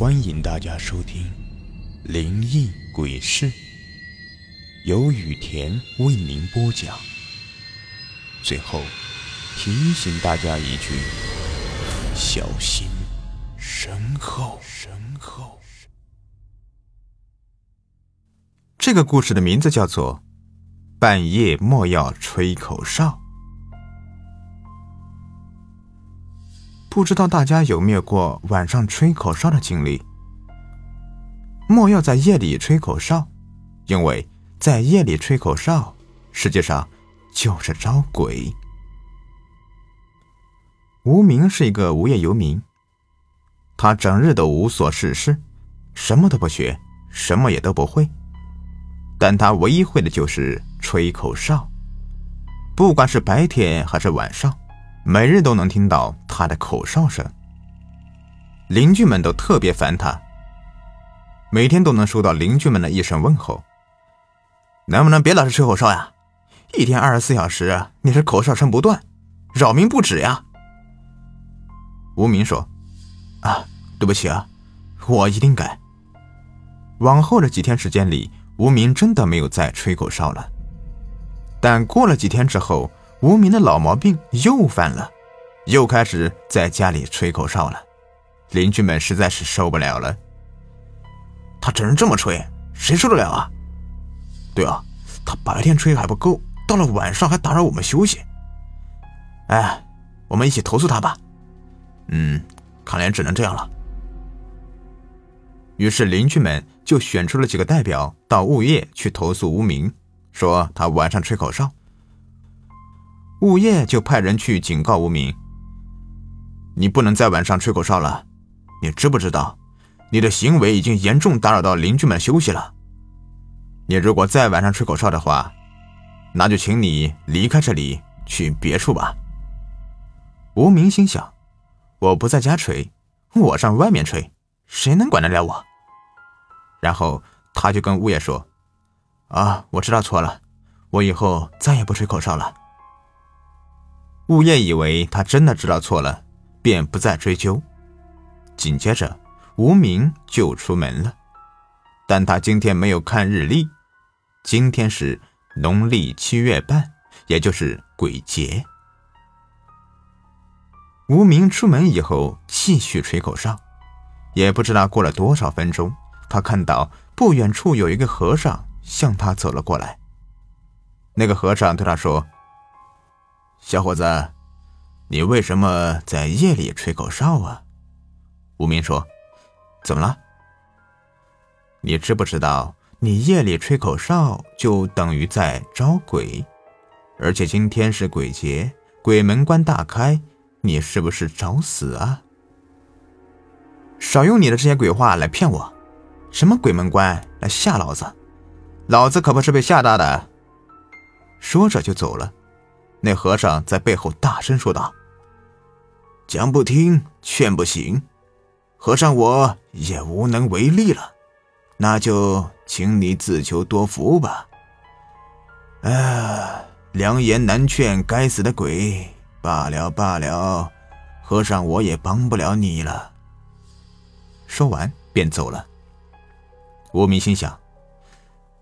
欢迎大家收听《灵异鬼事》，由雨田为您播讲。最后提醒大家一句：小心身后。身后。这个故事的名字叫做《半夜莫要吹口哨》。不知道大家有没有过晚上吹口哨的经历？莫要在夜里吹口哨，因为在夜里吹口哨，实际上就是招鬼。无名是一个无业游民，他整日都无所事事，什么都不学，什么也都不会，但他唯一会的就是吹口哨，不管是白天还是晚上。每日都能听到他的口哨声，邻居们都特别烦他。每天都能收到邻居们的一声问候：“能不能别老是吹口哨呀？一天二十四小时，你是口哨声不断，扰民不止呀。”无名说：“啊，对不起啊，我一定改。”往后的几天时间里，无名真的没有再吹口哨了。但过了几天之后，无名的老毛病又犯了，又开始在家里吹口哨了。邻居们实在是受不了了。他整日这么吹，谁受得了啊？对啊，他白天吹还不够，到了晚上还打扰我们休息。哎，我们一起投诉他吧。嗯，看来只能这样了。于是邻居们就选出了几个代表到物业去投诉无名，说他晚上吹口哨。物业就派人去警告无名：“你不能在晚上吹口哨了，你知不知道，你的行为已经严重打扰到邻居们休息了。你如果再晚上吹口哨的话，那就请你离开这里，去别处吧。”无名心想：“我不在家吹，我上外面吹，谁能管得了我？”然后他就跟物业说：“啊，我知道错了，我以后再也不吹口哨了。”物业以为他真的知道错了，便不再追究。紧接着，无名就出门了，但他今天没有看日历。今天是农历七月半，也就是鬼节。无名出门以后，继续吹口哨，也不知道过了多少分钟，他看到不远处有一个和尚向他走了过来。那个和尚对他说。小伙子，你为什么在夜里吹口哨啊？无名说：“怎么了？你知不知道，你夜里吹口哨就等于在招鬼，而且今天是鬼节，鬼门关大开，你是不是找死啊？少用你的这些鬼话来骗我！什么鬼门关来吓老子？老子可不是被吓大的。”说着就走了。那和尚在背后大声说道：“讲不听，劝不行，和尚我也无能为力了，那就请你自求多福吧。”哎，良言难劝，该死的鬼！罢了罢了，和尚我也帮不了你了。说完便走了。无名心想：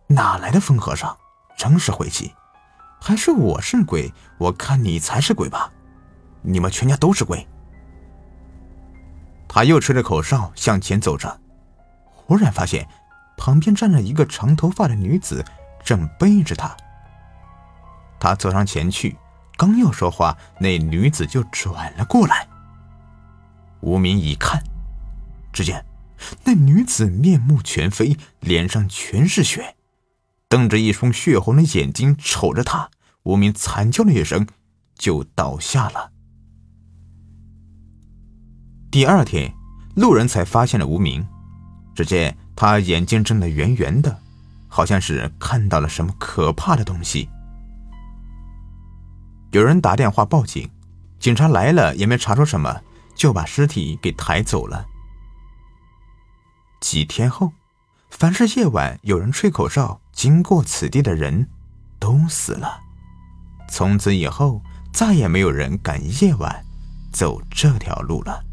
哪来的疯和尚，真是晦气！还是我是鬼？我看你才是鬼吧！你们全家都是鬼。他又吹着口哨向前走着，忽然发现旁边站着一个长头发的女子，正背着他。他走上前去，刚要说话，那女子就转了过来。无名一看，只见那女子面目全非，脸上全是血。瞪着一双血红的眼睛瞅着他，无名惨叫了一声，就倒下了。第二天，路人才发现了无名，只见他眼睛睁得圆圆的，好像是看到了什么可怕的东西。有人打电话报警，警察来了也没查出什么，就把尸体给抬走了。几天后。凡是夜晚有人吹口哨经过此地的人，都死了。从此以后，再也没有人敢夜晚走这条路了。